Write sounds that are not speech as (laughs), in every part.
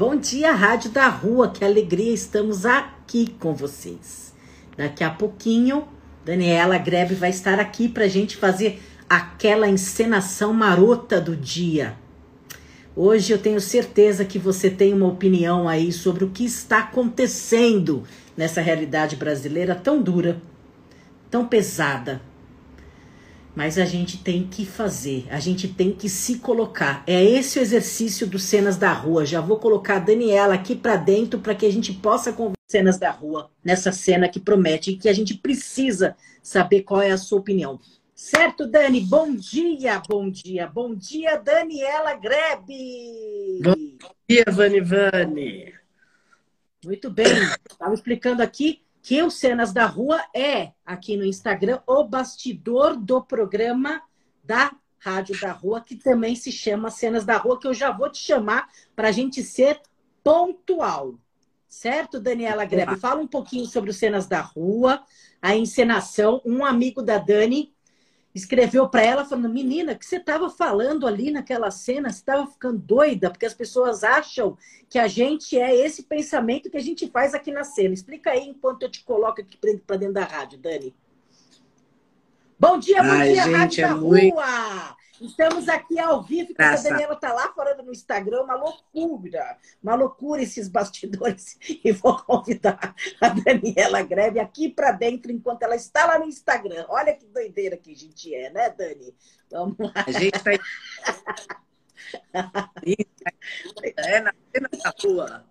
Bom dia, Rádio da Rua, que alegria estamos aqui com vocês. Daqui a pouquinho, Daniela Grebe vai estar aqui para a gente fazer aquela encenação marota do dia. Hoje eu tenho certeza que você tem uma opinião aí sobre o que está acontecendo nessa realidade brasileira tão dura tão pesada. Mas a gente tem que fazer, a gente tem que se colocar. É esse o exercício dos cenas da rua. Já vou colocar a Daniela aqui para dentro para que a gente possa conversar cenas da rua nessa cena que promete que a gente precisa saber qual é a sua opinião. Certo, Dani? Bom dia, bom dia, bom dia, Daniela Grebe. Bom dia, Vani Vani. Muito bem. Estava explicando aqui que o Cenas da Rua é, aqui no Instagram, o bastidor do programa da Rádio da Rua, que também se chama Cenas da Rua, que eu já vou te chamar para a gente ser pontual. Certo, Daniela Grebe? Fala um pouquinho sobre o Cenas da Rua, a encenação. Um amigo da Dani escreveu para ela falando: Menina, que você estava falando ali naquela cena? Você estava ficando doida? Porque as pessoas acham que a gente é esse pensamento que a gente faz aqui na cena. Explica aí enquanto eu te coloco aqui para dentro da rádio, Dani. Bom dia, bom Ai, dia, gente, Rádio é da muito... Rua! Estamos aqui ao vivo, porque a Daniela está lá falando no Instagram, uma loucura, uma loucura esses bastidores. (laughs) E vou convidar a Daniela Greve aqui para dentro, enquanto ela está lá no Instagram. Olha que doideira que a gente é, né, Dani? Vamos lá. A gente está. é na da rua.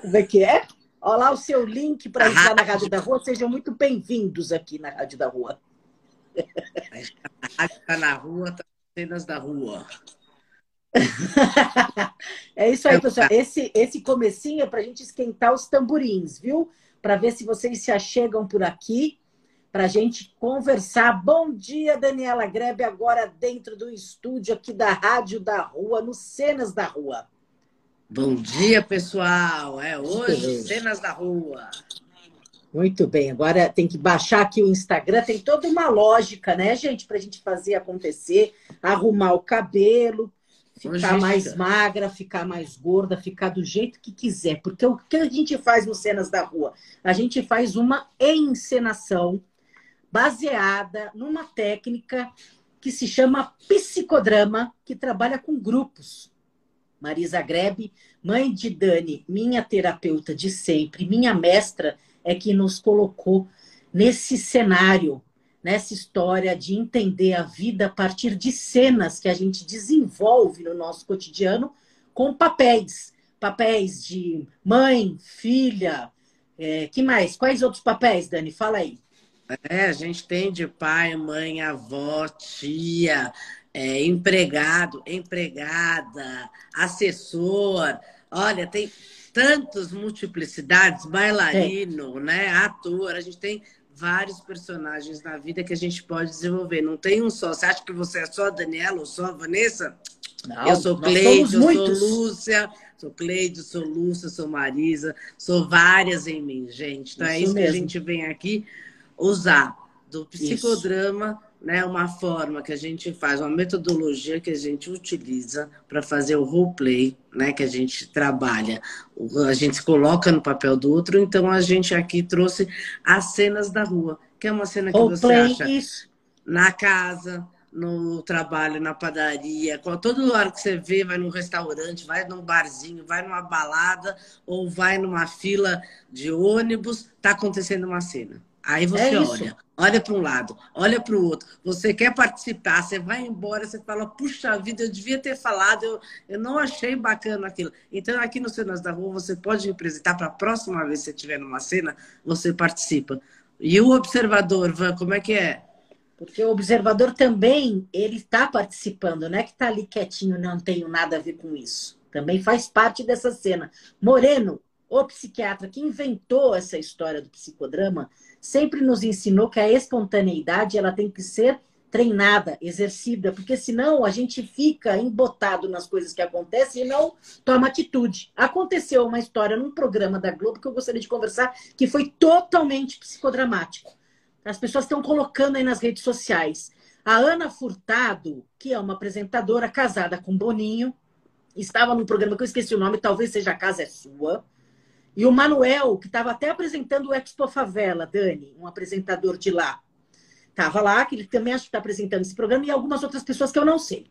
Como é que é? Olha lá o seu link para entrar na Rádio da Rua. Sejam muito bem-vindos aqui na Rádio da Rua. A está na rua, tá cenas da rua. (laughs) é isso aí, pessoal. Esse, esse comecinho é para a gente esquentar os tamborins, viu? Para ver se vocês se achegam por aqui, para a gente conversar. Bom dia, Daniela Grebe, agora dentro do estúdio aqui da Rádio da Rua, no Cenas da Rua. Bom dia, pessoal. É hoje, Cenas da Rua. Muito bem, agora tem que baixar aqui o Instagram, tem toda uma lógica, né, gente, para a gente fazer acontecer, arrumar o cabelo, ficar mais magra, ficar mais gorda, ficar do jeito que quiser. Porque o que a gente faz no Cenas da Rua? A gente faz uma encenação baseada numa técnica que se chama psicodrama, que trabalha com grupos. Marisa Grebe, mãe de Dani, minha terapeuta de sempre, minha mestra é que nos colocou nesse cenário, nessa história de entender a vida a partir de cenas que a gente desenvolve no nosso cotidiano com papéis. Papéis de mãe, filha, é, que mais? Quais outros papéis, Dani? Fala aí. É, a gente tem de pai, mãe, avó, tia, é, empregado, empregada, assessor. Olha, tem tantas multiplicidades, bailarino, é. né, ator, a gente tem vários personagens na vida que a gente pode desenvolver. Não tem um só. Você acha que você é só a Daniela ou só a Vanessa? Não, eu sou Cleide, eu muitos. sou Lúcia, sou Cleide, sou Lúcia, sou Marisa, sou várias em mim, gente. Então é isso é isso mesmo. que a gente vem aqui usar do psicodrama isso né, uma forma que a gente faz, uma metodologia que a gente utiliza para fazer o roleplay, né, que a gente trabalha. A gente se coloca no papel do outro, então a gente aqui trouxe as cenas da rua, que é uma cena que role você acha isso. na casa, no trabalho, na padaria, todo lugar que você vê, vai num restaurante, vai num barzinho, vai numa balada ou vai numa fila de ônibus, está acontecendo uma cena. Aí você é olha, olha para um lado, olha para o outro. Você quer participar, você vai embora, você fala, puxa vida, eu devia ter falado, eu, eu não achei bacana aquilo. Então, aqui no Cenas da Rua, você pode representar para a próxima vez que você estiver numa cena, você participa. E o observador, Van, como é que é? Porque o observador também, ele está participando, não é que está ali quietinho, não tenho nada a ver com isso. também faz parte dessa cena. Moreno, o psiquiatra que inventou essa história do psicodrama, sempre nos ensinou que a espontaneidade ela tem que ser treinada, exercida, porque senão a gente fica embotado nas coisas que acontecem e não toma atitude. Aconteceu uma história num programa da Globo que eu gostaria de conversar, que foi totalmente psicodramático. As pessoas estão colocando aí nas redes sociais. A Ana Furtado, que é uma apresentadora casada com Boninho, estava num programa que eu esqueci o nome, talvez seja A Casa é Sua. E o Manuel, que estava até apresentando o Expo Favela, Dani, um apresentador de lá. Estava lá, que ele também acho que está apresentando esse programa, e algumas outras pessoas que eu não sei.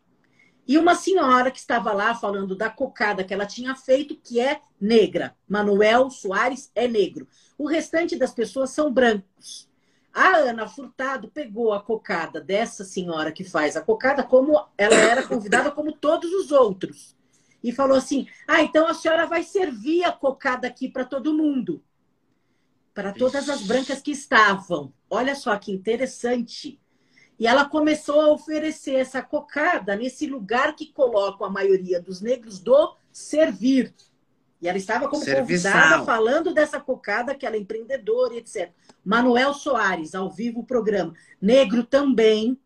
E uma senhora que estava lá falando da cocada que ela tinha feito, que é negra. Manuel Soares é negro. O restante das pessoas são brancos. A Ana Furtado pegou a cocada dessa senhora que faz a cocada, como ela era convidada, como todos os outros. E falou assim: Ah, então a senhora vai servir a cocada aqui para todo mundo para todas as brancas que estavam. Olha só que interessante. E ela começou a oferecer essa cocada nesse lugar que colocam a maioria dos negros do servir. E ela estava como Serviçal. convidada falando dessa cocada, que ela é empreendedora, etc. Manuel Soares, ao vivo o programa. Negro também,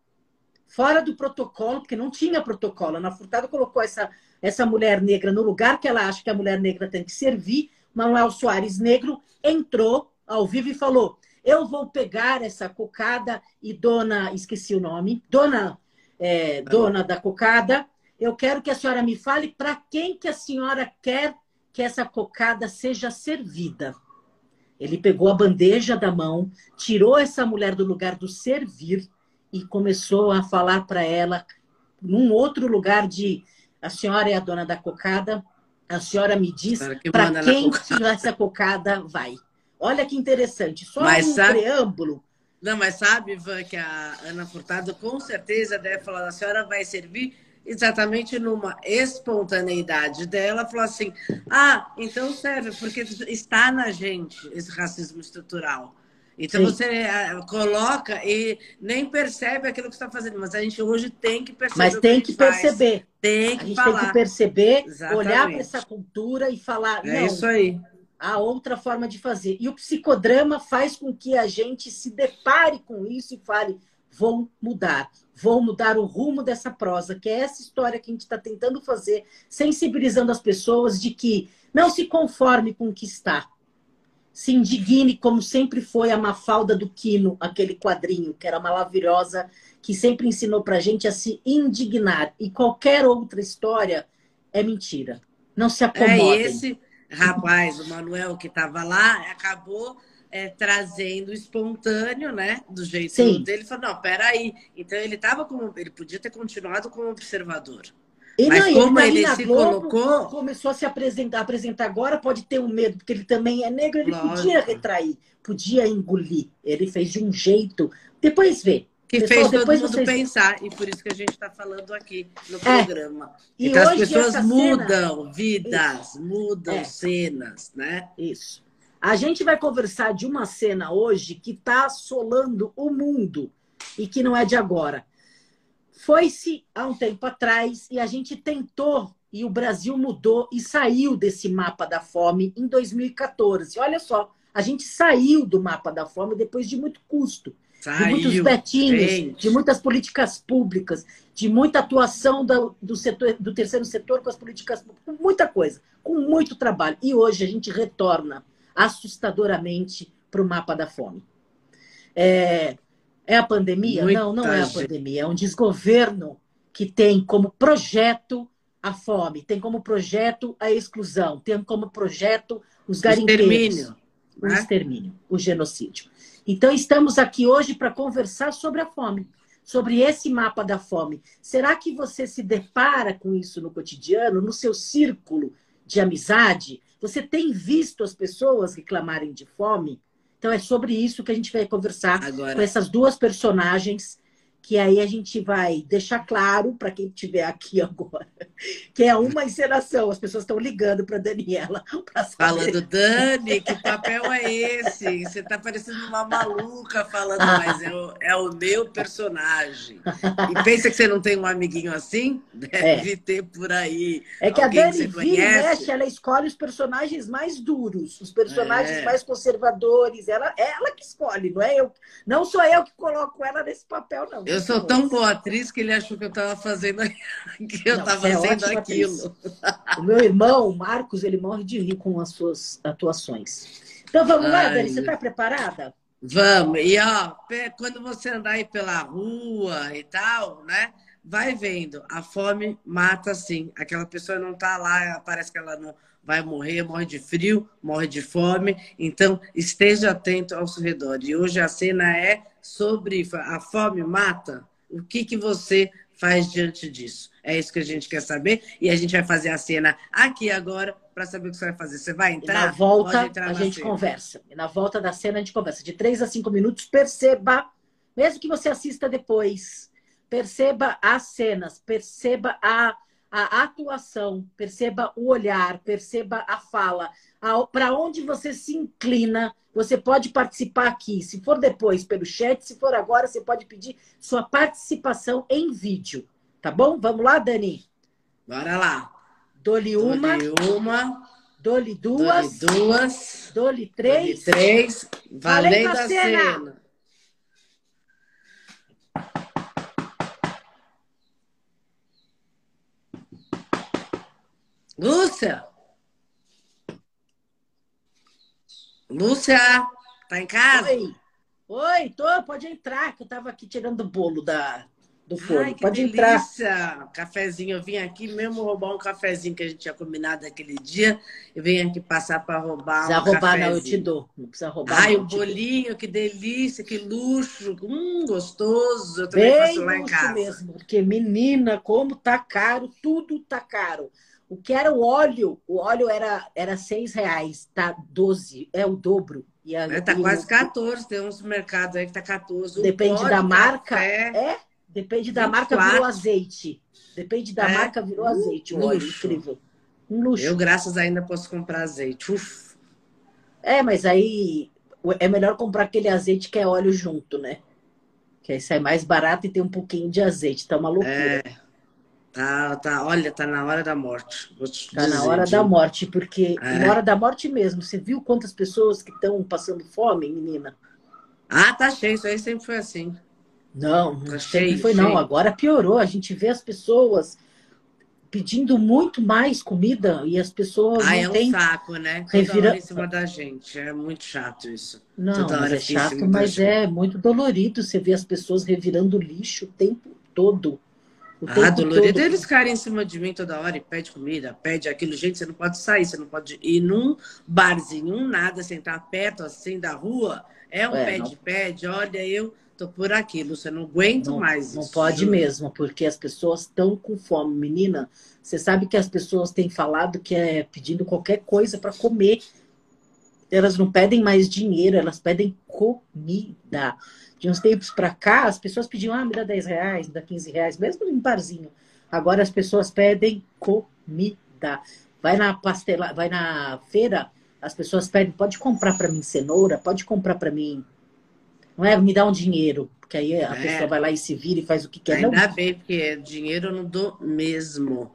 fora do protocolo, porque não tinha protocolo. Ana Furtado colocou essa, essa mulher negra no lugar que ela acha que a mulher negra tem que servir. Manuel Soares, negro, entrou ao vivo e falou: Eu vou pegar essa cocada e dona, esqueci o nome, dona, é, dona da cocada, eu quero que a senhora me fale para quem que a senhora quer que essa cocada seja servida. Ele pegou a bandeja da mão, tirou essa mulher do lugar do servir e começou a falar para ela, num outro lugar de a senhora é a dona da cocada, a senhora me diz para quem que essa cocada vai. Olha que interessante. Só mas um sabe... preâmbulo. Não, mas sabe, Ivan, que a Ana Furtado com certeza deve falar, a senhora vai servir exatamente numa espontaneidade dela, falou assim: ah, então serve, porque está na gente esse racismo estrutural. Então Sim. você eh, coloca e nem percebe aquilo que está fazendo, mas a gente hoje tem que perceber. Mas tem que, que perceber. Tem que a gente falar. tem que perceber, Exatamente. olhar para essa cultura e falar. É isso aí a outra forma de fazer. E o psicodrama faz com que a gente se depare com isso e fale: vou mudar, vou mudar o rumo dessa prosa, que é essa história que a gente está tentando fazer, sensibilizando as pessoas de que não se conforme com o que está. Se indigne como sempre foi a Mafalda do Quino, aquele quadrinho, que era maravilhosa, que sempre ensinou para a gente a se indignar. E qualquer outra história é mentira. Não se acomodem. É esse rapaz, o Manuel, que estava lá, acabou é, trazendo espontâneo, né? Do jeito Sim. dele. Ele falou, não, peraí. Então ele estava como. Ele podia ter continuado como observador. E Mas não, como ele, ele se Globo, colocou. Começou a se apresentar, apresentar agora, pode ter um medo, porque ele também é negro, ele Lógico. podia retrair, podia engolir. Ele fez de um jeito. Depois vê. Que Pessoal, fez todo mundo vocês... pensar, e por isso que a gente está falando aqui no é. programa. E então, as pessoas mudam cena... vidas, isso. mudam é. cenas, né? Isso. A gente vai conversar de uma cena hoje que está assolando o mundo e que não é de agora. Foi-se há um tempo atrás e a gente tentou, e o Brasil mudou e saiu desse mapa da fome em 2014. Olha só, a gente saiu do mapa da fome depois de muito custo. Saiu, de muitos betinhos, gente. de muitas políticas públicas, de muita atuação do, do, setor, do terceiro setor com as políticas públicas, muita coisa, com muito trabalho. E hoje a gente retorna assustadoramente para o mapa da fome. É, é a pandemia? Muita não, não é a pandemia. É um desgoverno que tem como projeto a fome, tem como projeto a exclusão, tem como projeto os garimpeiros. O extermínio. O né? extermínio, o genocídio. Então, estamos aqui hoje para conversar sobre a fome, sobre esse mapa da fome. Será que você se depara com isso no cotidiano, no seu círculo de amizade? Você tem visto as pessoas reclamarem de fome? Então, é sobre isso que a gente vai conversar Agora... com essas duas personagens, que aí a gente vai deixar claro para quem estiver aqui (laughs) agora que é uma encenação. As pessoas estão ligando para Daniela. (laughs) Falando, Dani, que papel é esse? Você está parecendo uma maluca falando, mas é o, é o meu personagem. E pensa que você não tem um amiguinho assim? Deve é. ter por aí. É que a Dani que vira mexe, ela escolhe os personagens mais duros, os personagens é. mais conservadores. Ela, ela que escolhe, não é eu. Não sou eu que coloco ela nesse papel, não. Eu sou tão boa atriz que ele achou que eu estava fazendo (laughs) que eu estava é fazendo aquilo. O meu irmão, Marcos, ele morre de rir com as suas atuações. Então vamos Ai, lá, Dani, você está preparada? Vamos. E ó, quando você andar aí pela rua e tal, né? Vai vendo, a fome mata sim. Aquela pessoa não está lá, parece que ela não vai morrer, morre de frio, morre de fome. Então, esteja atento ao seu redor. E hoje a cena é sobre a fome mata. O que, que você faz diante disso? É isso que a gente quer saber. E a gente vai fazer a cena aqui agora para saber o que você vai fazer. Você vai entrar? E na volta, a gente cena. conversa. E na volta da cena, a gente conversa. De três a cinco minutos, perceba, mesmo que você assista depois, perceba as cenas, perceba a, a atuação, perceba o olhar, perceba a fala, para onde você se inclina. Você pode participar aqui. Se for depois pelo chat, se for agora, você pode pedir sua participação em vídeo. Tá bom? Vamos lá, Dani? Bora lá. Dole uma. Dole uma. Dole duas. Dole duas. Dole três. Dole três. Valendo a cena. cena. Lúcia! Lúcia, tá em casa? Oi, Oi tô, pode entrar, que eu tava aqui tirando o bolo da, do forno. Ai, Pode delícia. entrar. Cafezinho, eu vim aqui mesmo roubar um cafezinho que a gente tinha combinado aquele dia. Eu venho aqui passar para roubar precisa um roubar, cafezinho. não, eu te dou. Não precisa roubar. Ai, o bolinho, que delícia, que luxo. Hum, gostoso. Eu também Bem faço lá em casa. mesmo, porque menina, como tá caro, tudo tá caro. O que era o óleo, o óleo era, era seis reais, tá 12, é o dobro. E a, é, tá e quase o... 14, tem uns mercados aí que tá 14. Depende da marca. É, Depende da 24. marca, virou azeite. Depende da é. marca, virou azeite. Um óleo incrível. Um luxo. Eu, graças ainda, posso comprar azeite. Uf. É, mas aí é melhor comprar aquele azeite que é óleo junto, né? Que aí sai mais barato e tem um pouquinho de azeite. Tá uma loucura. É. Tá, tá, olha, tá na hora da morte. tá dizer, na hora da morte, porque é. na hora da morte mesmo. Você viu quantas pessoas que estão passando fome, menina? Ah, tá cheio. Isso aí sempre foi assim. Não, não sempre foi não. Agora piorou. A gente vê as pessoas pedindo muito mais comida e as pessoas ah, não é um têm saco, né? Toda revira... hora em cima da gente. É muito chato isso. Não, mas é chato, mas é muito dolorido. Você vê as pessoas revirando lixo o tempo todo. Ah, dolorido eles ficarem em cima de mim toda hora e pede comida, pede aquilo. Gente, você não pode sair, você não pode ir num barzinho, nada, sentar perto assim da rua. É um é, pede-pede. É, Olha, eu Tô por aqui, Lúcia, não aguento não, mais Não pode juro. mesmo, porque as pessoas estão com fome. Menina, você sabe que as pessoas têm falado que é pedindo qualquer coisa para comer. Elas não pedem mais dinheiro, elas pedem comida. De uns tempos para cá, as pessoas pediam, ah, me dá 10 reais, me dá 15 reais, mesmo em barzinho. Agora as pessoas pedem comida. Vai na pastela, vai na feira, as pessoas pedem, pode comprar para mim cenoura, pode comprar para mim não é me dá um dinheiro, porque aí a é. pessoa vai lá e se vira e faz o que quer. Ainda não. bem, porque dinheiro eu não dou mesmo.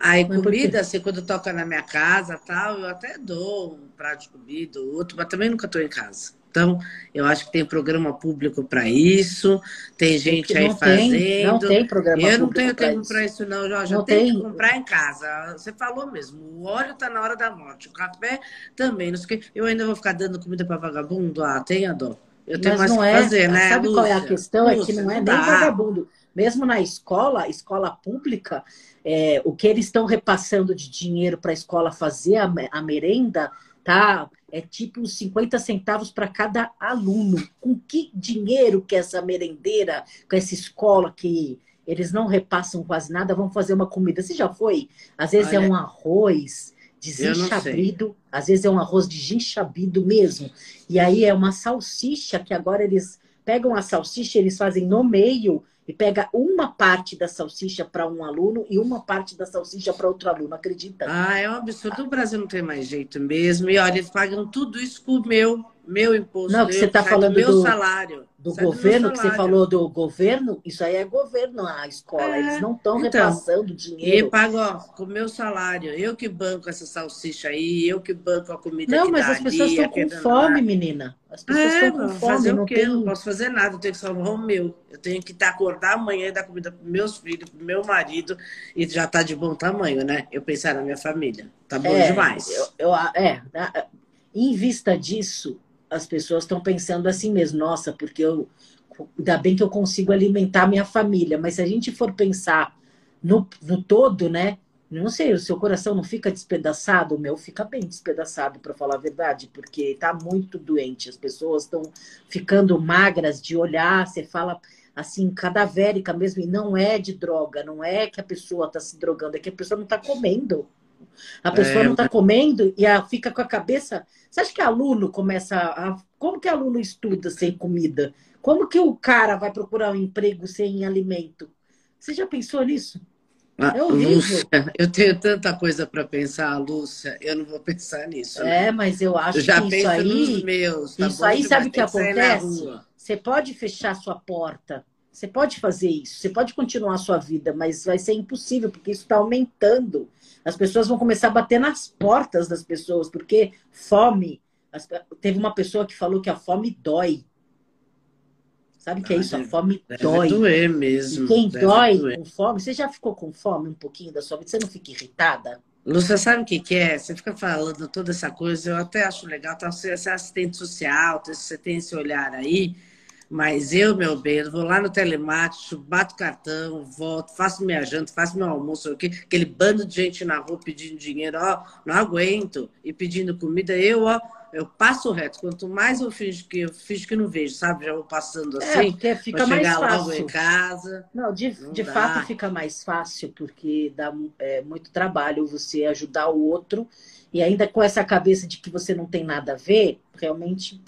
Aí mas comida, assim, quando toca na minha casa tal, eu até dou um prato de comida, outro, mas também nunca estou em casa. Então, eu acho que tem programa público para isso, tem gente aí fazendo. Tem, não tem programa Eu não tenho tempo para isso, não. Eu já não tenho que comprar em casa. Você falou mesmo, o óleo está na hora da morte, o café também. Não sei. Eu ainda vou ficar dando comida para vagabundo? Ah, tenha dó. Eu tenho Mas mais não é, fazer, né? Sabe Lúcia? qual é a questão? Lúcia, é que não é nem vagabundo. Mesmo na escola, escola pública, é, o que eles estão repassando de dinheiro para a escola fazer a, a merenda, tá? É tipo 50 centavos para cada aluno. Com que dinheiro que essa merendeira, com essa escola que eles não repassam quase nada, vão fazer uma comida? Você já foi? Às vezes é Olha, é um arroz, desenchabido, às vezes é um arroz de ginchabido mesmo. E aí é uma salsicha que agora eles pegam a salsicha, eles fazem no meio e pega uma parte da salsicha para um aluno e uma parte da salsicha para outro aluno, acredita? Ah, é um absurdo. O Brasil não tem mais jeito mesmo. E olha, eles pagam tudo isso com o meu, meu imposto. Não, que você está falando do salário. Do governo, do que você falou do governo, isso aí é governo, a escola. É, eles não estão então, repassando dinheiro. E pago ó, com o meu salário. Eu que banco essa salsicha aí, eu que banco a comida Não, mas as pessoas estão com fome, menina. As pessoas é, estão com fome. Fazer não o quê? Tem... não posso fazer nada, eu tenho que salvar o meu. Eu tenho que estar acordar amanhã e dar comida para meus filhos, para meu marido, e já está de bom tamanho, né? Eu pensar na minha família. Tá bom é, demais. Eu, eu, é, em vista disso, as pessoas estão pensando assim mesmo, nossa, porque eu ainda bem que eu consigo alimentar minha família, mas se a gente for pensar no, no todo, né? Não sei, o seu coração não fica despedaçado? O meu fica bem despedaçado, para falar a verdade, porque está muito doente. As pessoas estão ficando magras de olhar, você fala assim, cadavérica mesmo, e não é de droga, não é que a pessoa está se drogando, é que a pessoa não está comendo. A pessoa é, não está comendo e a, fica com a cabeça. Você acha que aluno começa a. Como que aluno estuda sem comida? Como que o cara vai procurar um emprego sem alimento? Você já pensou nisso? Ah, é horrível. Lúcia, eu tenho tanta coisa para pensar, Lúcia, eu não vou pensar nisso. Né? É, mas eu acho eu já que isso aí. Meus, tá isso aí, sabe o que acontece? Você pode fechar sua porta, você pode fazer isso, você pode continuar a sua vida, mas vai ser impossível, porque isso está aumentando. As pessoas vão começar a bater nas portas das pessoas, porque fome. Teve uma pessoa que falou que a fome dói. Sabe o que é isso? A fome deve dói. doer mesmo. E quem dói doer. com fome, você já ficou com fome um pouquinho da sua vida? Você não fica irritada? Lúcia, sabe o que, que é? Você fica falando toda essa coisa, eu até acho legal, tá? você é assistente social, você tem esse olhar aí, mas eu, meu bem, eu vou lá no telemático, bato cartão, volto, faço minha janta, faço meu almoço, aquele bando de gente na rua pedindo dinheiro, ó, não aguento, e pedindo comida, eu, ó, eu passo reto. Quanto mais eu finjo que eu finjo que não vejo, sabe? Já vou passando é, assim. É, porque fica mais chegar fácil. logo em casa. Não, de, não de fato fica mais fácil, porque dá é, muito trabalho você ajudar o outro. E ainda com essa cabeça de que você não tem nada a ver, realmente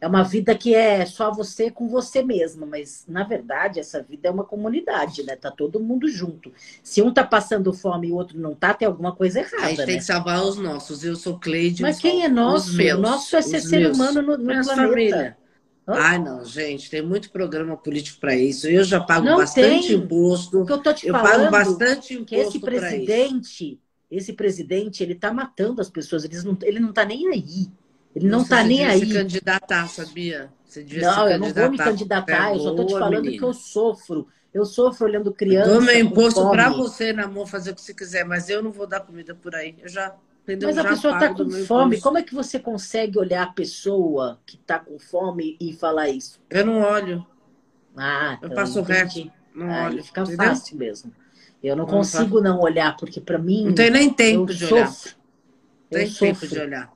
é uma vida que é só você com você mesma, mas na verdade essa vida é uma comunidade, né? Tá todo mundo junto. Se um tá passando fome e o outro não tá, tem alguma coisa errada. A gente né? tem que salvar os nossos. Eu sou Cleide. Mas quem é nosso? Meus, o nosso é ser ser meus, humano no, no planeta. Família. Ai, não, gente, tem muito programa político para isso. Eu já pago não bastante tem. imposto. O que eu tô te eu falando pago bastante imposto que esse presidente, esse presidente, ele tá matando as pessoas. Ele não, ele não tá nem aí. Ele não está nem aí. se candidatar, sabia? não, eu não vou me candidatar. eu só estou te falando menina. que eu sofro. Eu sofro olhando criança. Eu dou meu imposto para você, na mão, fazer o que você quiser, mas eu não vou dar comida por aí. Eu já. Entendeu? Mas a pessoa está com fome. Como é que você consegue olhar a pessoa que está com fome e falar isso? Eu não olho. Ah, eu então, passo o resto. Não ah, olho. Fica entendeu? fácil mesmo. Eu não, não consigo não olhar, porque para mim. Não tem nem tempo de olhar. Sofro. Tem tempo de olhar.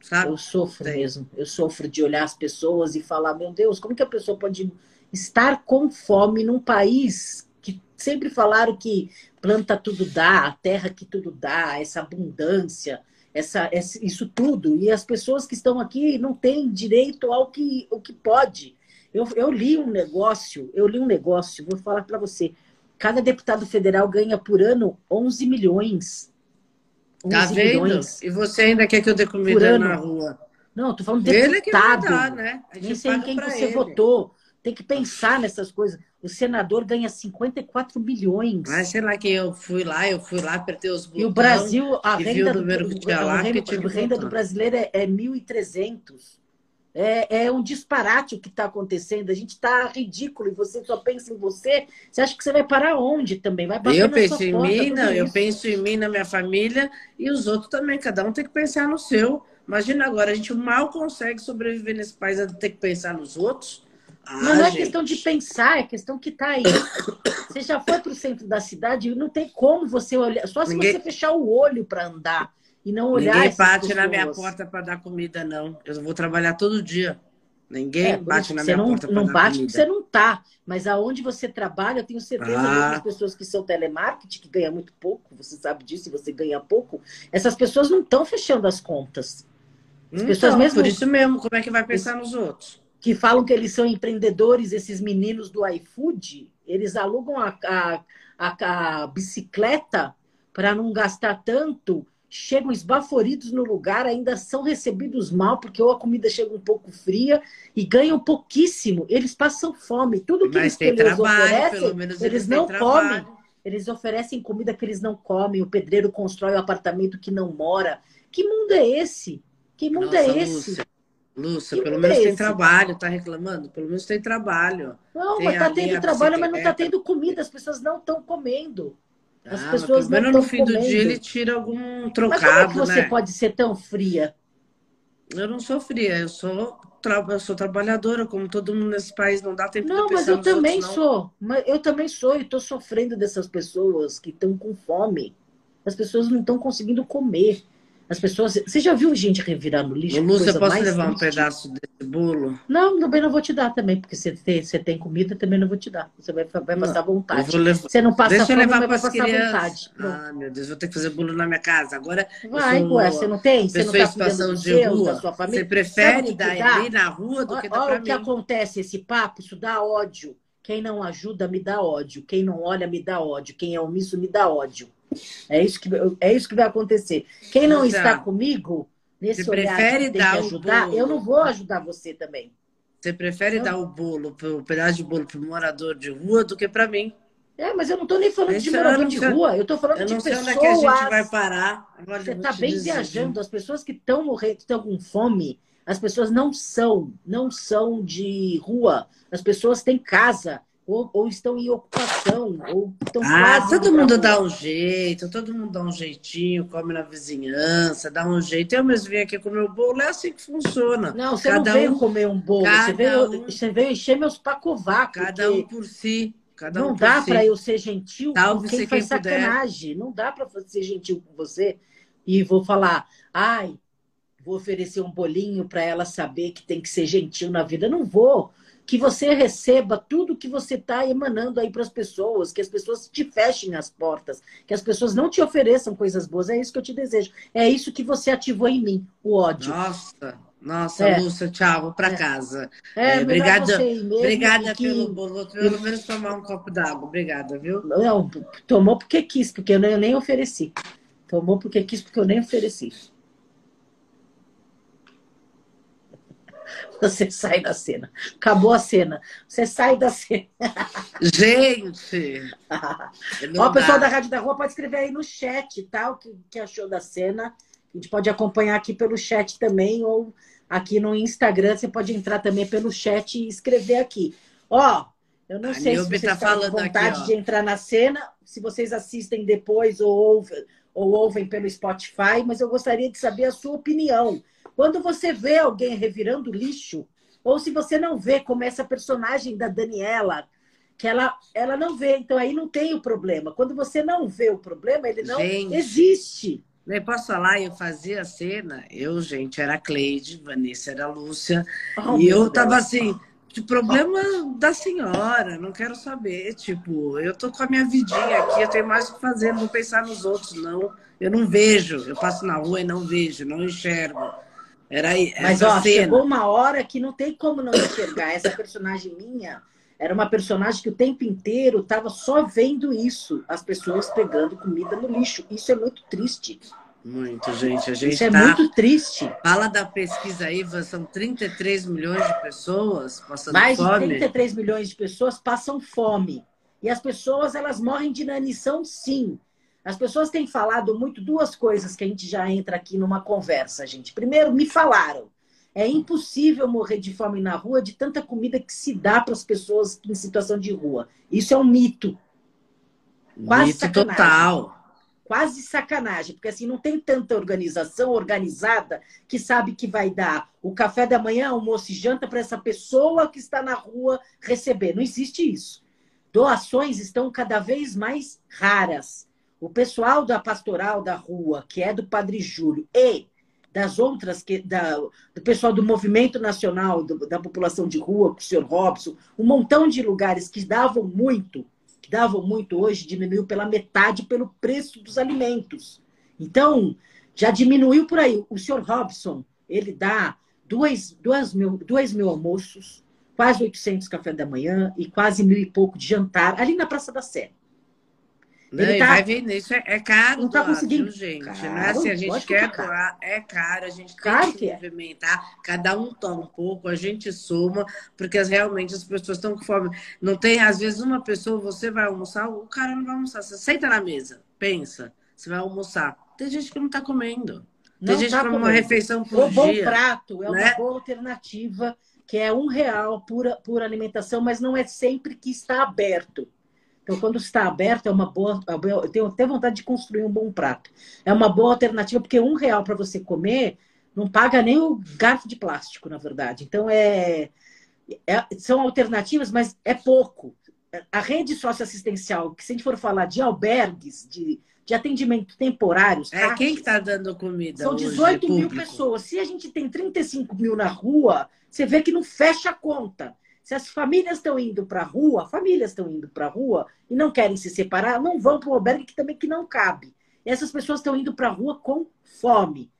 Sabe? Eu sofro Sim. mesmo. Eu sofro de olhar as pessoas e falar, meu Deus, como que a pessoa pode estar com fome num país que sempre falaram que planta tudo dá, a terra que tudo dá, essa abundância, essa, isso tudo. E as pessoas que estão aqui não têm direito ao que, o que pode. Eu, eu li um negócio, eu li um negócio, vou falar para você. Cada deputado federal ganha por ano 11 milhões. Tá vendo? Milhões. E você ainda quer que eu dê comida na rua? Não, tô falando deputado. Ele que dá, né? Nem sei em quem você ele. votou. Tem que pensar nessas coisas. O senador ganha 54 milhões. Mas sei lá que eu fui lá, eu fui lá, apertei os botões. E o Brasil, a renda, do, lá, a renda, a renda do brasileiro é, é 1.300. É, é um disparate o que está acontecendo. A gente está ridículo e você só pensa em você. Você acha que você vai parar onde também? Vai eu penso em mim, não, eu penso em mim, na minha família e os outros também. Cada um tem que pensar no seu. Imagina agora, a gente mal consegue sobreviver nesse país a ter que pensar nos outros. Ah, não, não é questão de pensar, é questão que está aí. Você já foi para o centro da cidade e não tem como você olhar. Só se Ninguém... você fechar o olho para andar e não olhar. Ninguém bate pessoas. na minha porta para dar comida, não. Eu vou trabalhar todo dia. Ninguém é, bate na minha não, porta para dar Não bate comida. porque você não tá. Mas aonde você trabalha, eu tenho certeza ah. que as pessoas que são telemarketing, que ganham muito pouco, você sabe disso, e você ganha pouco, essas pessoas não estão fechando as contas. As então, pessoas mesmo. Por isso mesmo, como é que vai pensar nos outros? Que falam que eles são empreendedores, esses meninos do iFood, eles alugam a, a, a, a bicicleta para não gastar tanto, chegam esbaforidos no lugar, ainda são recebidos mal, porque ou a comida chega um pouco fria e ganham pouquíssimo. Eles passam fome. Tudo que Mas eles, que eles trabalho, oferecem, menos eles eles não trabalho. comem. Eles oferecem comida que eles não comem. O pedreiro constrói o apartamento que não mora. Que mundo é esse? Que mundo Nossa, é esse? Lúcia, Lúcia, pelo mundo é menos tem trabalho, tá reclamando? Pelo menos tem trabalho. Não, Tem mas tá tendo trabalho, mas não tá tendo comida. As pessoas não estão comendo. As Ah, mas pessoas pelo menos não no fim do comendo. dia ele tira algum Mas como é trocado, que você né? pode ser tão fria? Eu não sou fria, eu sou, tra... eu sou trabalhadora, como todo mundo nesse país, não dá tempo de Não, mas pensar eu também outros, não. sou. Mas eu também sou e estou sofrendo dessas pessoas que estão com fome. As pessoas não estão conseguindo comer. As pessoas. Você já viu gente revirar no lixo? Lúcia, coisa posso mais levar um pedaço desse bolo? Não, também não vou te dar também, porque você tem, você tem comida, também não vou te dar. Você vai, vai Não, passar Eu vontade. levar. Você não passa Deixa eu fome, levar mas para as crianças. vontade. Pronto. Ah, meu Deus, vou ter que fazer bolo na minha casa. Agora Vai, eu sou ué, você não tem? Você não cuidando situação de seus, rua. da sua Você família? O prefere dar ali na rua do que dar Olha o que acontece, esse papo, isso dá ódio. Quem não ajuda me dá ódio. Quem não olha me dá ódio. Quem é omisso me dá ódio. É isso que, é isso que vai acontecer. Quem não está comigo, nesse você olhar prefere dar ajudar, bolo? eu não vou ajudar você também. Você prefere Não. dar o bolo, o pedaço de bolo para o morador de rua do que para mim? É, mas eu não estou nem falando de Esse eu morador de sei- rua, eu estou falando Eu de não sei pessoas. onde é que a gente vai parar. Olha, Você eu está bem viajando. As pessoas que estão morrendo, que estão com fome, as pessoas não são, não são de rua. As pessoas têm casa, ou, ou estão em ocupação, ou estão Ah, todo mundo dá um jeito, todo mundo dá um jeitinho, come na vizinhança, dá um jeito. Eu mesmo vim aqui comer o bolo, é assim que funciona. Não, você Cada não veio um- comer um bolo, você veio, um- você veio encher meus pacovacos. Cada um por si. Cada um não dá si. para eu ser gentil com Salve-se quem quem faz sacanagem. Não dá para ser gentil com você e vou falar, ai, vou oferecer um bolinho para ela saber que tem que ser gentil na vida. Não vou. Que você receba tudo que você está emanando aí para as pessoas, que as pessoas te fechem as portas, que as pessoas não te ofereçam coisas boas. É isso que eu te desejo. É isso que você ativou em mim, o ódio. Nossa, nossa, É. Lúcia, tchau, vou para É. casa. É, É, obrigada- Obrigada que- pelo bolo, pelo menos tomar um copo d'água. Obrigada, viu? Não, tomou porque quis, porque eu nem, eu nem ofereci. Tomou porque quis, porque eu nem ofereci. (laughs) Você sai da cena. Acabou a cena. Você sai da cena. Gente! (laughs) Ó, o pessoal da Rádio da Rua pode escrever aí no chat, tá? O que, que achou da cena. A gente pode acompanhar aqui pelo chat também, ou aqui no Instagram. Você pode entrar também pelo chat e escrever aqui. Ó, eu não A sei se vocês tá estão com aqui, vontade ó. de entrar na cena, se vocês assistem depois ou ouvem, ou ouvem pelo Spotify, mas eu gostaria de saber a sua opinião. Quando você vê alguém revirando lixo, ou se você não vê como essa personagem da Daniela, que ela, ela não vê, então aí não tem o problema. Quando você não vê o problema, ele não Gente. existe. Nem posso falar, eu fazia a cena, eu, gente, era a Cleide, Vanessa era a Lúcia, Oh, e eu tava Deus. assim, de problema da senhora, não quero saber, tipo, eu tô com a minha vidinha aqui, eu tenho mais o que fazer, não vou pensar nos outros, não. Eu não vejo, eu passo na rua e não vejo, não enxergo. Era aí, Mas, ó, cena. chegou uma hora que não tem como não enxergar. Essa personagem minha era uma personagem que o tempo inteiro tava só vendo isso, as pessoas pegando comida no lixo. Isso é muito triste. Muito, gente, a gente Isso é tá... muito triste. Fala da pesquisa aí, são 33 milhões de pessoas passando Mais de fome. 33 milhões de pessoas passam fome. E as pessoas, elas morrem de inanição, sim. As pessoas têm falado muito duas coisas que a gente já entra aqui numa conversa, gente. Primeiro, me falaram. É impossível morrer de fome na rua de tanta comida que se dá para as pessoas em situação de rua. Isso é um mito. Quase Mito sacanagem. total. Quase sacanagem, porque assim não tem tanta organização organizada que sabe que vai dar o café da manhã, almoço e janta para essa pessoa que está na rua receber. Não existe isso. Doações estão cada vez mais raras. O pessoal da pastoral da rua, que é do Padre Júlio, e das outras, que, da, do pessoal do Movimento Nacional do- da População de Rua, com o senhor Robson, um montão de lugares que davam muito, que davam muito hoje, diminuiu pela metade pelo preço dos alimentos. Então, já diminuiu por aí. O senhor Robson, ele dá dois, dois, mil, dois mil almoços, quase 800 café da manhã e quase mil e pouco de jantar, ali na Praça da Sé. Não, tá... vai vendo, isso é, é caro, não tá conseguindo. gente. Caro, não é assim, a gente quer tá doar, é caro, a gente claro tem que, que é. movimentar, cada um toma um pouco, a gente soma, porque realmente as pessoas estão com fome. Não tem, às vezes, uma pessoa, você vai almoçar, o cara não vai almoçar. Você senta na mesa, pensa, você vai almoçar. Tem gente que não está comendo. Tem não gente tá que uma refeição por o dia. bom prato é né? uma boa alternativa, que é um real por, por alimentação, mas não é sempre que está aberto. Então, quando está aberto, é uma boa. Eu tenho até vontade de construir um bom prato. É uma boa alternativa, porque um real para você comer não paga nem o garfo de plástico, na verdade. Então, é, é, são alternativas, mas é pouco. A rede socioassistencial, que se a gente for falar de albergues, de, de atendimento temporários. É, quem está dando comida? São 18 hoje, mil público? pessoas. Se a gente tem 35 mil na rua, você vê que não fecha a conta. Se as famílias estão indo para a rua, famílias estão indo para a rua e não querem se separar, não vão para o albergue que também que não cabe. E essas pessoas estão indo para a rua com fome.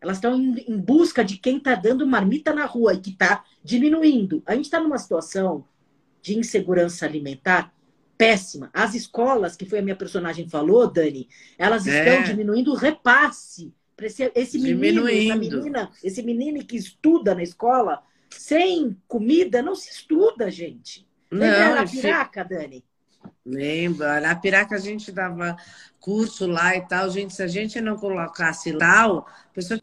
Elas estão em busca de quem está dando marmita na rua e que está diminuindo. A gente está numa situação de insegurança alimentar péssima. As escolas, que foi a minha personagem falou, Dani, elas é. estão diminuindo o repasse. Esse, esse menino, essa menina, esse menino que estuda na escola, sem comida não se estuda, gente. Lembra a piraca, Dani? Lembra, na Piraca a gente dava curso lá e tal. Gente, se a gente não colocasse tal, a pessoa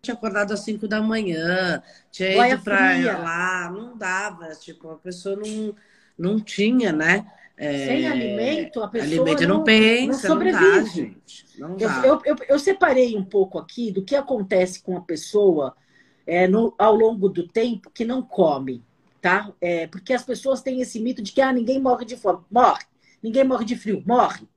tinha acordado às 5 da manhã, tinha Boia ido para lá, não dava, tipo, a pessoa não, não tinha, né? É... Sem alimento, a pessoa alimento não, não pensa, não sobrevive. Não dá, gente. Não dá. Eu, eu, eu, separei um pouco aqui do que acontece com a pessoa é, no, ao longo do tempo que não come, tá? É, porque as pessoas têm esse mito de que ah, ninguém morre de fome. Morre. Ninguém morre de frio. Morre.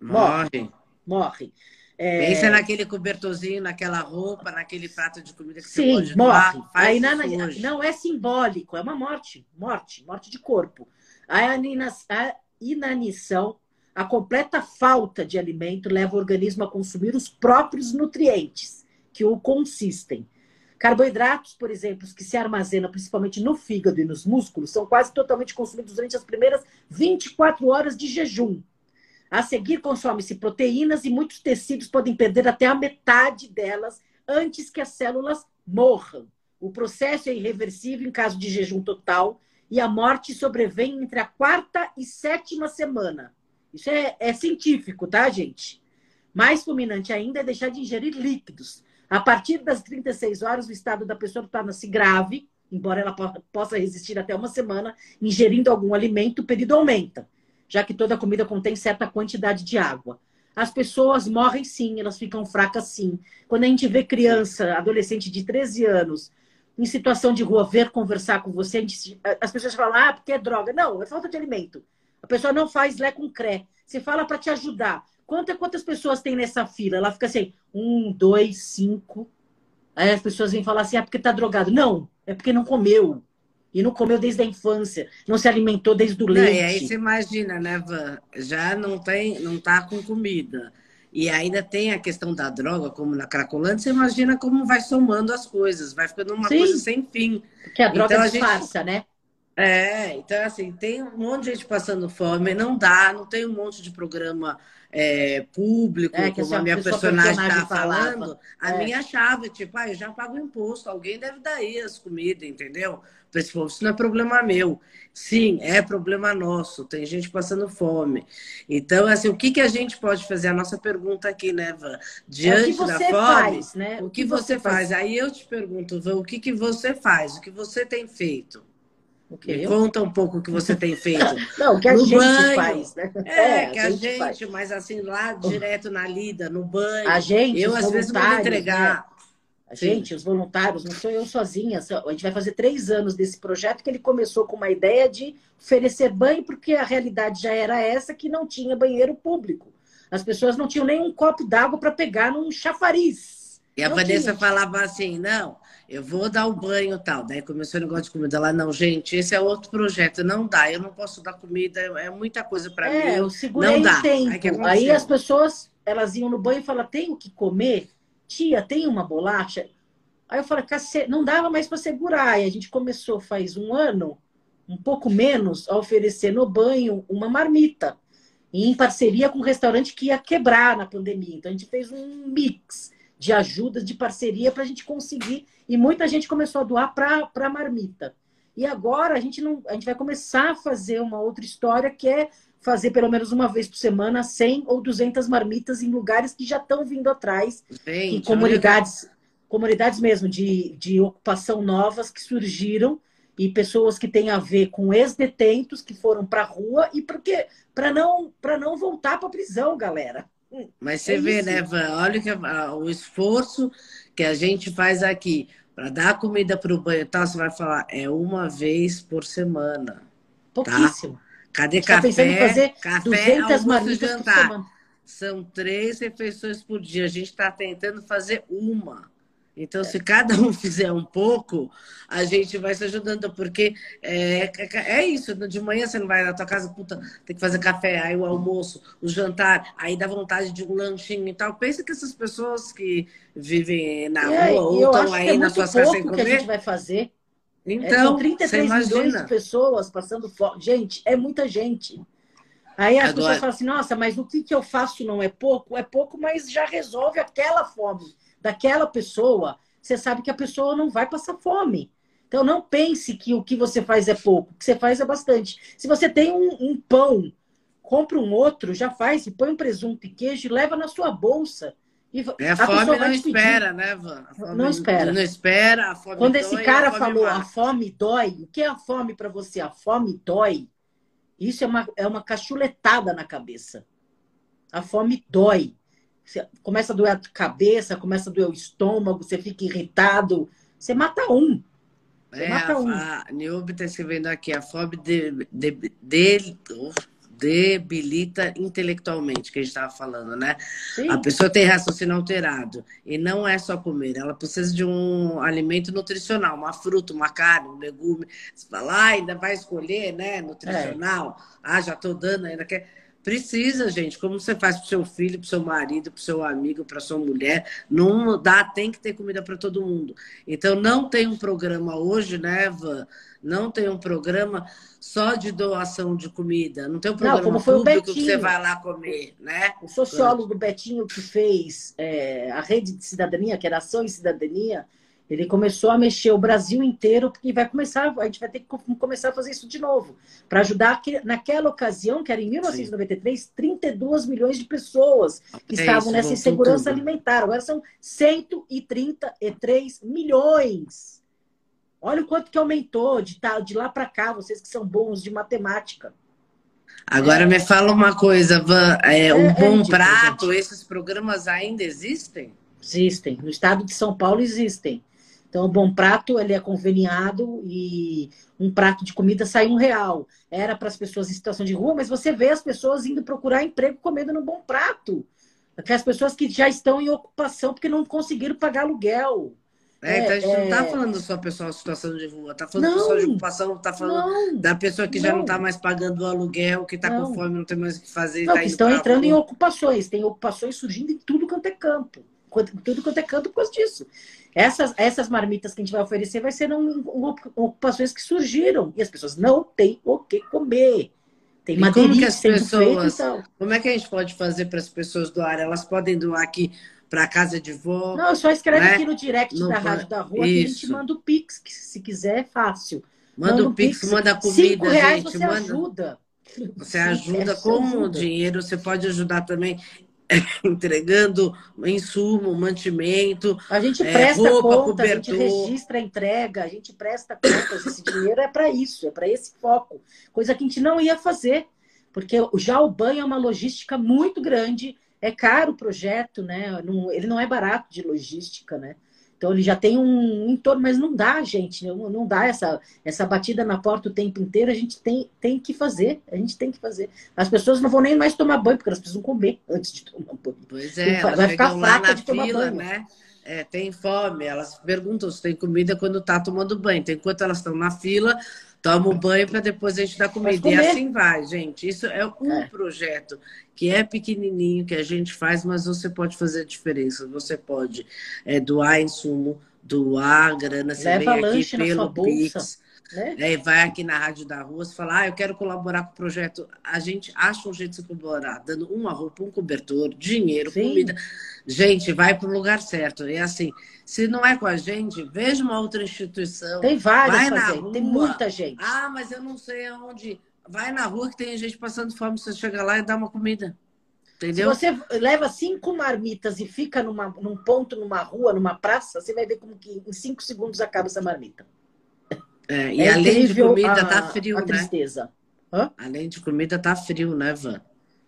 Morre. Morre. É... Pensa naquele cobertorzinho, naquela roupa, naquele prato de comida que Sim, você pode morre. Doar, Aí, na, não é simbólico, é uma morte. Morte. Morte de corpo. A inanição, a completa falta de alimento leva o organismo a consumir os próprios nutrientes que o consistem. Carboidratos, por exemplo, que se armazenam principalmente no fígado e nos músculos, são quase totalmente consumidos durante as primeiras 24 horas de jejum. A seguir, consome-se proteínas e muitos tecidos podem perder até a metade delas antes que as células morram. O processo é irreversível em caso de jejum total e a morte sobrevém entre a quarta e sétima semana. Isso é, é científico, tá, gente? Mais fulminante ainda é deixar de ingerir líquidos. A partir das 36 horas, o estado da pessoa torna-se grave, embora ela possa resistir até uma semana, ingerindo algum alimento, o período aumenta, já que toda comida contém certa quantidade de água. As pessoas morrem sim, elas ficam fracas sim. Quando a gente vê criança, adolescente de 13 anos, em situação de rua, ver conversar com você, gente, as pessoas falam, ah, porque é droga. Não, é falta de alimento. A pessoa não faz lé com cré. Você fala para te ajudar. Quantas, quantas pessoas tem nessa fila? Ela fica assim, um, dois, cinco. Aí as pessoas vêm falar assim, ah, porque tá drogado. Não, é porque não comeu. E não comeu desde a infância, não se alimentou desde o leite. Não, e aí você imagina, né, Van? Já não tem, não tá com comida. E ainda tem a questão da droga, como na Cracolândia, você imagina como vai somando as coisas, vai ficando uma Sim, coisa sem fim. Porque a droga então, disfarça, gente... né? É, então assim, tem um monte de gente passando fome, não dá, não tem um monte de programa é, público, é, como a minha personagem está falando, a é. minha chave, tipo, ah, eu já pago imposto, alguém deve dar aí as comidas, entendeu? Para esse povo, isso não é problema meu. Sim, é problema nosso, tem gente passando fome. Então, assim, o que, que a gente pode fazer? A nossa pergunta aqui, né, Van? Diante é da fome, faz, né? o que, você, você faz? faz? Aí eu te pergunto, Van, o que, que você faz? O que você tem feito? Me conta um pouco o que você tem feito. (laughs) Não, o que a no gente banho. faz, né? É, é que a gente, gente mas assim, lá direto na lida, no banho. A gente, eu às vezes vou entregar. Né? A gente, os voluntários, não sou eu sozinha. A gente vai fazer três anos desse projeto que ele começou com uma ideia de oferecer banho, porque a realidade já era essa que não tinha banheiro público. As pessoas não tinham nem um copo d'água para pegar num chafariz. E a não Vanessa tinha. falava assim, não, eu vou dar o banho e tal. Daí começou o negócio de comida lá, não, gente, esse é outro projeto, não dá, eu não posso dar comida, é muita coisa para é, mim. Eu segurei não dá. tempo. Aí, Aí as pessoas, elas iam no banho e falavam, tem o que comer? Tia, tem uma bolacha? Aí eu falei, cacete, não dava mais para segurar. E a gente começou faz um ano um pouco menos a oferecer no banho uma marmita. em parceria com um restaurante que ia quebrar na pandemia. Então a gente fez um mix de ajudas, de parceria para a gente conseguir. E muita gente começou a doar para a marmita. E agora a gente não, a gente vai começar a fazer uma outra história que é fazer pelo menos uma vez por semana 100 ou 200 marmitas em lugares que já estão vindo atrás, Gente, em comunidades, comunidades mesmo de, de ocupação novas que surgiram e pessoas que têm a ver com ex-detentos que foram para a rua e porque para não para não voltar para a prisão, galera. Mas você é vê, isso. né, Van? Olha que, o esforço que a gente faz aqui para dar comida para o banho, tá? Você vai falar é uma vez por semana. Tá? Pouquíssimo. Tá? Cadê tá café? fazer café, almoço jantar. São três refeições por dia. A gente está tentando fazer uma. Então, se cada um (laughs) fizer um pouco, a gente vai se ajudando, porque é, é isso. De manhã você não vai na tua casa, puta, tem que fazer café, aí o almoço, o jantar, aí dá vontade de um lanchinho e tal. Pensa que essas pessoas que vivem na é, rua ou estão aí é na sua casa sem comer. que a gente vai fazer. Então, é, são 33 milhões de pessoas passando fome. Gente, é muita gente. Aí as Agora... pessoas falam assim, nossa, mas o que, que eu faço não é pouco? É pouco, mas já resolve aquela fome daquela pessoa. Você sabe que a pessoa não vai passar fome. Então não pense que o que você faz é pouco, o que você faz é bastante. Se você tem um, um pão, compra um outro, já faz, e põe um presunto e queijo e leva na sua bolsa. E é, a, a fome não espera, né, Van? Não espera. Não espera, a fome Quando dói, esse cara a falou mata. a fome dói, o que é a fome para você? A fome dói. Isso é uma, é uma cachuletada na cabeça. A fome dói. Você começa a doer a cabeça, começa a doer o estômago, você fica irritado. Você mata um. Você é, mata um. A, a Niobe está escrevendo aqui, a fome de, de, de, debilita intelectualmente, que a gente estava falando, né? Sim. A pessoa tem raciocínio alterado. E não é só comer, ela precisa de um alimento nutricional, uma fruta, uma carne, um legume. Você fala, ah, ainda vai escolher, né? Nutricional. É. Ah, já estou dando, ainda quer. Precisa, gente. Como você faz para seu filho, para seu marido, para seu amigo, para sua mulher? Não dá, tem que ter comida para todo mundo. Então, não tem um programa hoje, né, Eva? Não tem um programa só de doação de comida. Não tem um programa não, como foi público o Betinho, que você vai lá comer, né? O sociólogo Betinho que fez é, a rede de cidadania, que era Ação e Cidadania, ele começou a mexer o Brasil inteiro, porque vai começar, a gente vai ter que começar a fazer isso de novo, para ajudar que, naquela ocasião, que era em 1993, Sim. 32 milhões de pessoas que é estavam isso, nessa insegurança tudo. alimentar. Agora são 133 milhões. Olha o quanto que aumentou de, de lá para cá, vocês que são bons de matemática. Agora é. me fala uma coisa, Van, é, é, o é Bom Prato, gente. esses programas ainda existem? Existem. No estado de São Paulo existem. Então, o Bom Prato, ele é conveniado e um prato de comida sai um real. Era para as pessoas em situação de rua, mas você vê as pessoas indo procurar emprego comendo no Bom Prato. Aquelas pessoas que já estão em ocupação porque não conseguiram pagar aluguel. É, então a gente é, não está falando só pessoal em situação de rua, está falando não, pessoal de ocupação, está falando não, da pessoa que não, já não está mais pagando o aluguel, que está com fome, não tem mais o que fazer. Não, tá que estão entrando em ocupações, tem ocupações surgindo em tudo quanto é campo tudo quanto é canto por causa disso. Essas, essas marmitas que a gente vai oferecer vai ser um, um, ocupações que surgiram e as pessoas não têm o que comer. Tem como que as pessoas, como é que a gente pode fazer para as pessoas doarem? Elas podem doar aqui para a casa de vó? Não, só escreve né? aqui no direct no da Rádio da Rua Isso. que a gente manda o Pix, que se quiser é fácil. Manda, manda o Pix, Pix, manda comida, Cinco reais gente. Você manda... ajuda. Você ajuda com o dinheiro, você pode ajudar também (laughs) entregando insumo, mantimento, a gente é, presta roupa, conta, cobertor. a gente registra a entrega, a gente presta contas. Esse dinheiro é para isso, é para esse foco. Coisa que a gente não ia fazer, porque já o banho é uma logística muito grande, é caro o projeto, né? ele não é barato de logística, né? Então ele já tem um entorno, mas não dá, gente, não, não dá essa, essa batida na porta o tempo inteiro, a gente tem, tem que fazer, a gente tem que fazer. As pessoas não vão nem mais tomar banho, porque elas precisam comer antes de tomar banho. Pois é, vai ficar fraca de tomar fila, banho. Né? É, tem fome, elas perguntam se tem comida quando está tomando banho. Então, enquanto elas estão na fila, toma o banho para depois a gente dar comida. E assim vai, gente. Isso é um é. projeto que é pequenininho, que a gente faz, mas você pode fazer a diferença. Você pode é, doar insumo, doar grana, você Leva vem aqui pelo Pix. Né? É, vai aqui na Rádio da Rua, você fala, ah, eu quero colaborar com o projeto. A gente acha um jeito de se colaborar, dando uma roupa, um cobertor, dinheiro, Sim. comida. Gente, vai para o lugar certo. E assim, se não é com a gente, veja uma outra instituição. Tem várias, rua. tem muita gente. Ah, mas eu não sei aonde. Vai na rua que tem gente passando fome, você chega lá e dá uma comida. Entendeu? Se você leva cinco marmitas e fica numa, num ponto, numa rua, numa praça, você vai ver como que em cinco segundos acaba essa marmita. É, e é além de comida, a, tá frio, a né? tristeza. Hã? Além de comida, tá frio, né, Van?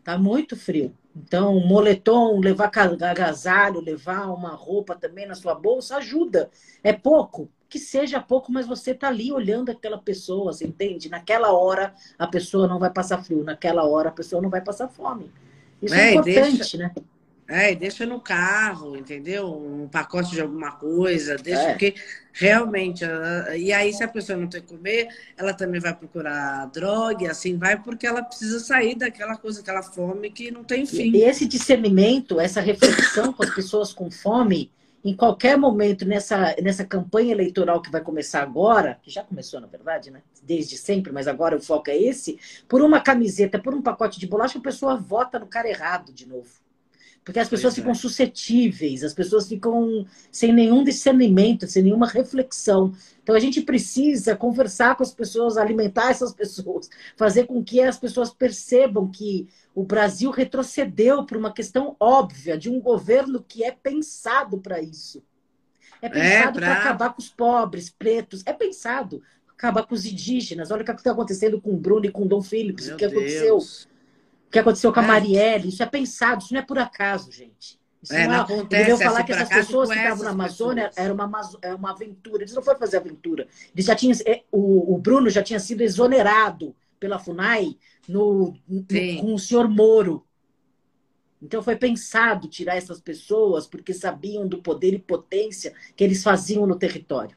Tá muito frio. Então, moletom, levar agasalho, levar uma roupa também na sua bolsa ajuda. É pouco, que seja pouco, mas você tá ali olhando aquela pessoa, você entende? Naquela hora a pessoa não vai passar frio, naquela hora a pessoa não vai passar fome. Isso é, é importante, deixa, né? É, deixa no carro, entendeu? Um pacote de alguma coisa, deixa, é. porque realmente. E aí, se a pessoa não tem que comer, ela também vai procurar droga, e assim vai, porque ela precisa sair daquela coisa, aquela fome que não tem fim. E esse discernimento, essa reflexão com as pessoas com fome, em qualquer momento nessa, nessa campanha eleitoral que vai começar agora, que já começou, na verdade, né? Desde sempre, mas agora o foco é esse, por uma camiseta, por um pacote de bolacha, a pessoa vota no cara errado de novo. Porque as pessoas ficam suscetíveis, as pessoas ficam sem nenhum discernimento, sem nenhuma reflexão. Então a gente precisa conversar com as pessoas, alimentar essas pessoas, fazer com que as pessoas percebam que o Brasil retrocedeu por uma questão óbvia de um governo que é pensado para isso. É pensado é para acabar com os pobres, pretos. É pensado acabar com os indígenas. Olha o que está acontecendo com o Bruno e com o Dom Phillips, Meu o que Deus. aconteceu que aconteceu com a. Marielle, isso é pensado, isso não é por acaso, gente. Isso é, não, é, acontece. Ele falar que essas pessoas que estavam na Amazônia pessoas. era uma, é uma aventura. Eles não foram fazer aventura. Eles já tinham, é, o, o Bruno já tinha sido exonerado pela FUNAI no, no, com o senhor Moro. Então foi pensado tirar essas pessoas porque sabiam do poder e potência que eles faziam no território.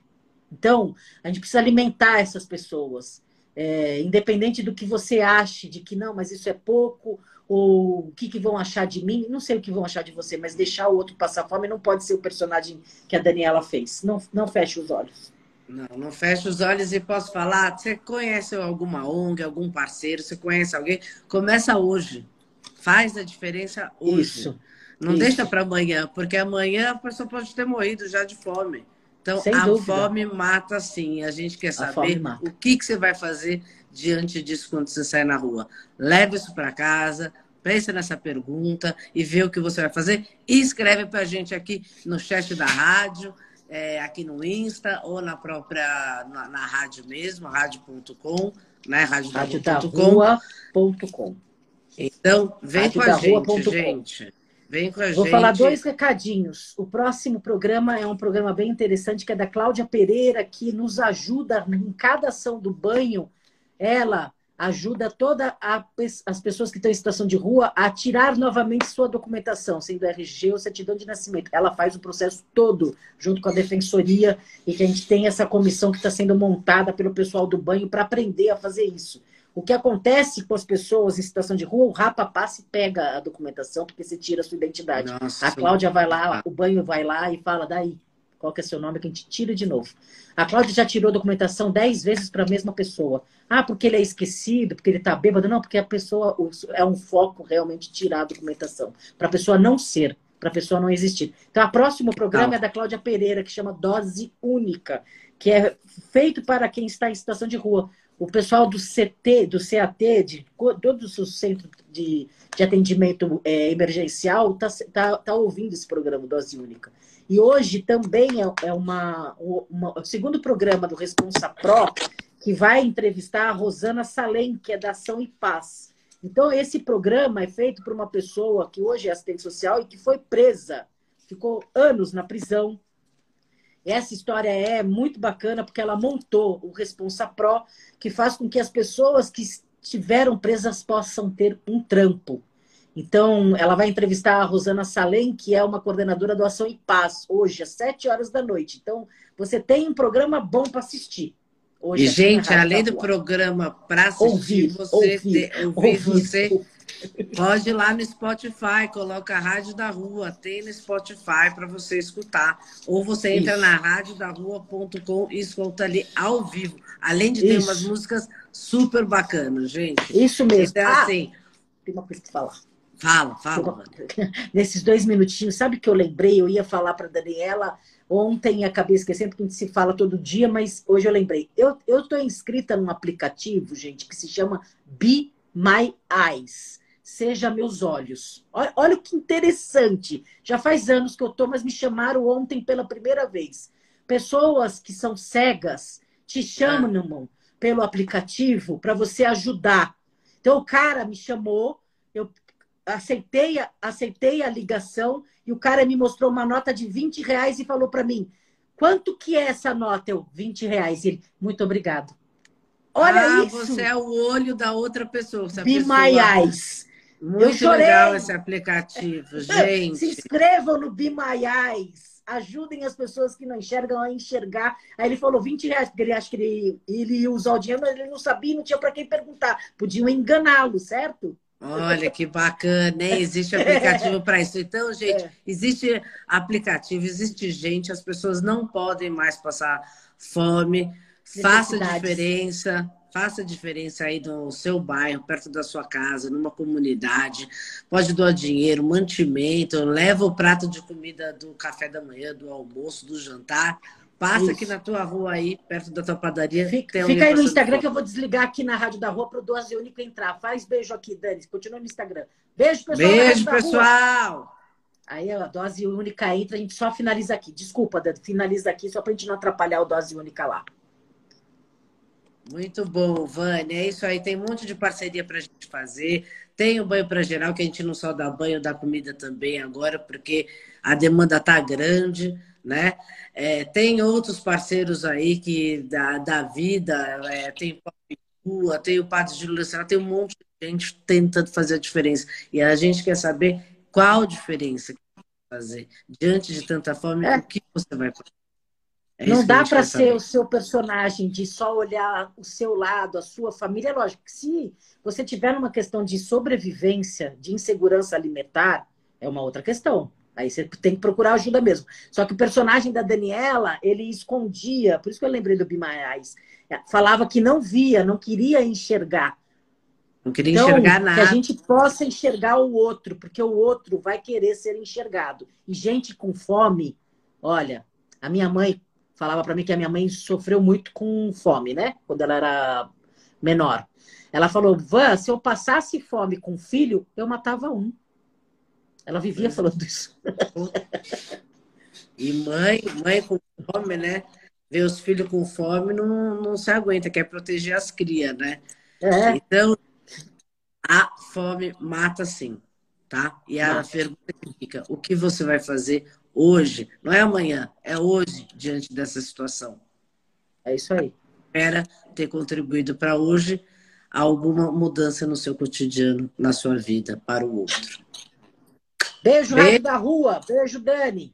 Então, a gente precisa alimentar essas pessoas. É, independente do que você ache, de que não, mas isso é pouco, ou o que, que vão achar de mim, não sei o que vão achar de você, mas deixar o outro passar fome não pode ser o personagem que a Daniela fez. Não, não feche os olhos. Não, não feche os olhos e posso falar. Você conhece alguma ONG, algum parceiro, você conhece alguém? Começa hoje. Faz a diferença hoje. Isso. Não isso. deixa para amanhã, porque amanhã a pessoa pode ter morrido já de fome. Então, Sem a dúvida. fome mata sim. A gente quer saber o que, que você vai fazer diante disso quando você sai na rua. Leve isso para casa, pense nessa pergunta e vê o que você vai fazer. E escreve para a gente aqui no chat da rádio, é, aqui no Insta ou na própria, na, na rádio mesmo, rádio.com, né? Rádio.com. Então, vem com a gente, gente. Vem com a Vou gente. falar dois recadinhos. O próximo programa é um programa bem interessante, que é da Cláudia Pereira, que nos ajuda em cada ação do banho. Ela ajuda todas as pessoas que estão em situação de rua a tirar novamente sua documentação, sendo RG ou certidão de nascimento. Ela faz o processo todo, junto com a defensoria, e que a gente tem essa comissão que está sendo montada pelo pessoal do banho para aprender a fazer isso. O que acontece com as pessoas em situação de rua, o rapa passa e pega a documentação, porque você tira a sua identidade. Nossa, a Cláudia vai lá, o banho vai lá e fala, daí, qual que é seu nome, que a gente tira de novo. A Cláudia já tirou a documentação dez vezes para a mesma pessoa. Ah, porque ele é esquecido, porque ele está bêbado. Não, porque a pessoa é um foco realmente tirar a documentação. Para a pessoa não ser, para a pessoa não existir. Então, o próximo programa é da Cláudia Pereira, que chama Dose Única, que é feito para quem está em situação de rua o pessoal do CT, do CAT, de todos os centros de, de atendimento é, emergencial, está tá, tá ouvindo esse programa Dose Única. E hoje também é, é uma, uma, o segundo programa do Responsa Pro, que vai entrevistar a Rosana Salem, que é da Ação e Paz. Então, esse programa é feito por uma pessoa que hoje é assistente social e que foi presa, ficou anos na prisão, essa história é muito bacana porque ela montou o Responsa Pro, que faz com que as pessoas que estiveram presas possam ter um trampo. Então, ela vai entrevistar a Rosana Salem, que é uma coordenadora do Ação e Paz, hoje, às sete horas da noite. Então, você tem um programa bom para assistir. Hoje, e, gente, além do programa para assistir, ouvir, você, ouvir, ouvir, ouvir, você Pode ir lá no Spotify, coloca a Rádio da Rua, tem no Spotify para você escutar. Ou você entra Isso. na radiodarrua.com e escuta ali ao vivo. Além de ter Isso. umas músicas super bacanas, gente. Isso mesmo. Então, ah, assim, tem uma coisa que falar. Fala, fala. (laughs) Nesses dois minutinhos, sabe que eu lembrei? Eu ia falar para Daniela ontem, acabei esquecendo, porque a gente se fala todo dia, mas hoje eu lembrei. Eu estou inscrita num aplicativo, gente, que se chama Be My Eyes. Seja Meus Olhos. Olha, olha que interessante. Já faz anos que eu estou, mas me chamaram ontem pela primeira vez. Pessoas que são cegas te chamam ah. pelo aplicativo para você ajudar. Então o cara me chamou, eu aceitei, aceitei a ligação e o cara me mostrou uma nota de 20 reais e falou para mim: quanto que é essa nota? Eu, 20 reais. E ele, muito obrigado. Olha ah, isso. Você é o olho da outra pessoa. Be pessoa... my eyes. Muito legal esse aplicativo, gente. Se inscrevam no Eyes. Ajudem as pessoas que não enxergam a enxergar. Aí ele falou 20 reais, porque ele acha que ele, ele ia usar o dinheiro, mas ele não sabia, não tinha para quem perguntar. Podiam enganá-lo, certo? Olha que bacana, hein? Existe aplicativo para isso. Então, (laughs) gente, é. existe aplicativo, existe gente, as pessoas não podem mais passar fome. Faça diferença, faça diferença aí no seu bairro, perto da sua casa, numa comunidade. Pode doar dinheiro, mantimento, leva o prato de comida do café da manhã, do almoço, do jantar Passa Isso. aqui na tua rua aí, perto da tua padaria. Fica, fica aí no Instagram que eu vou desligar aqui na Rádio da Rua para o Dose Único entrar. Faz beijo aqui, Dani. Continua no Instagram. Beijo, pessoal. Beijo, pessoal. Aí a Dose Única entra, a gente só finaliza aqui. Desculpa, Dani, finaliza aqui só para a gente não atrapalhar o Dose Única lá. Muito bom, Vânia. É isso aí. Tem um monte de parceria para a gente fazer. Tem o banho para geral, que a gente não só dá banho, dá comida também agora, porque a demanda tá grande né? É, tem outros parceiros aí que da, da vida, é, tem Rua, tem o Padre de Luciana, tem um monte de gente tentando fazer a diferença. E a gente quer saber qual diferença que fazer. Diante de tanta fome, é. o que você vai fazer? É não dá para ser o seu personagem de só olhar o seu lado, a sua família. É lógico que se você tiver numa questão de sobrevivência, de insegurança alimentar, é uma outra questão. Aí você tem que procurar ajuda mesmo. Só que o personagem da Daniela, ele escondia, por isso que eu lembrei do Bimaiás. Falava que não via, não queria enxergar. Não queria então, enxergar nada. Que a gente possa enxergar o outro, porque o outro vai querer ser enxergado. E gente com fome, olha, a minha mãe falava para mim que a minha mãe sofreu muito com fome, né? Quando ela era menor. Ela falou: Van, se eu passasse fome com filho, eu matava um. Ela vivia falando isso. E mãe, mãe com fome, né? Ver os filhos com fome não, não se aguenta, quer proteger as crias, né? É. Então, a fome mata sim, tá? E a mata. pergunta que fica, o que você vai fazer hoje? Não é amanhã, é hoje, diante dessa situação. É isso aí. Espera ter contribuído para hoje alguma mudança no seu cotidiano, na sua vida, para o outro. Beijo, Beijo. da Rua. Beijo, Dani.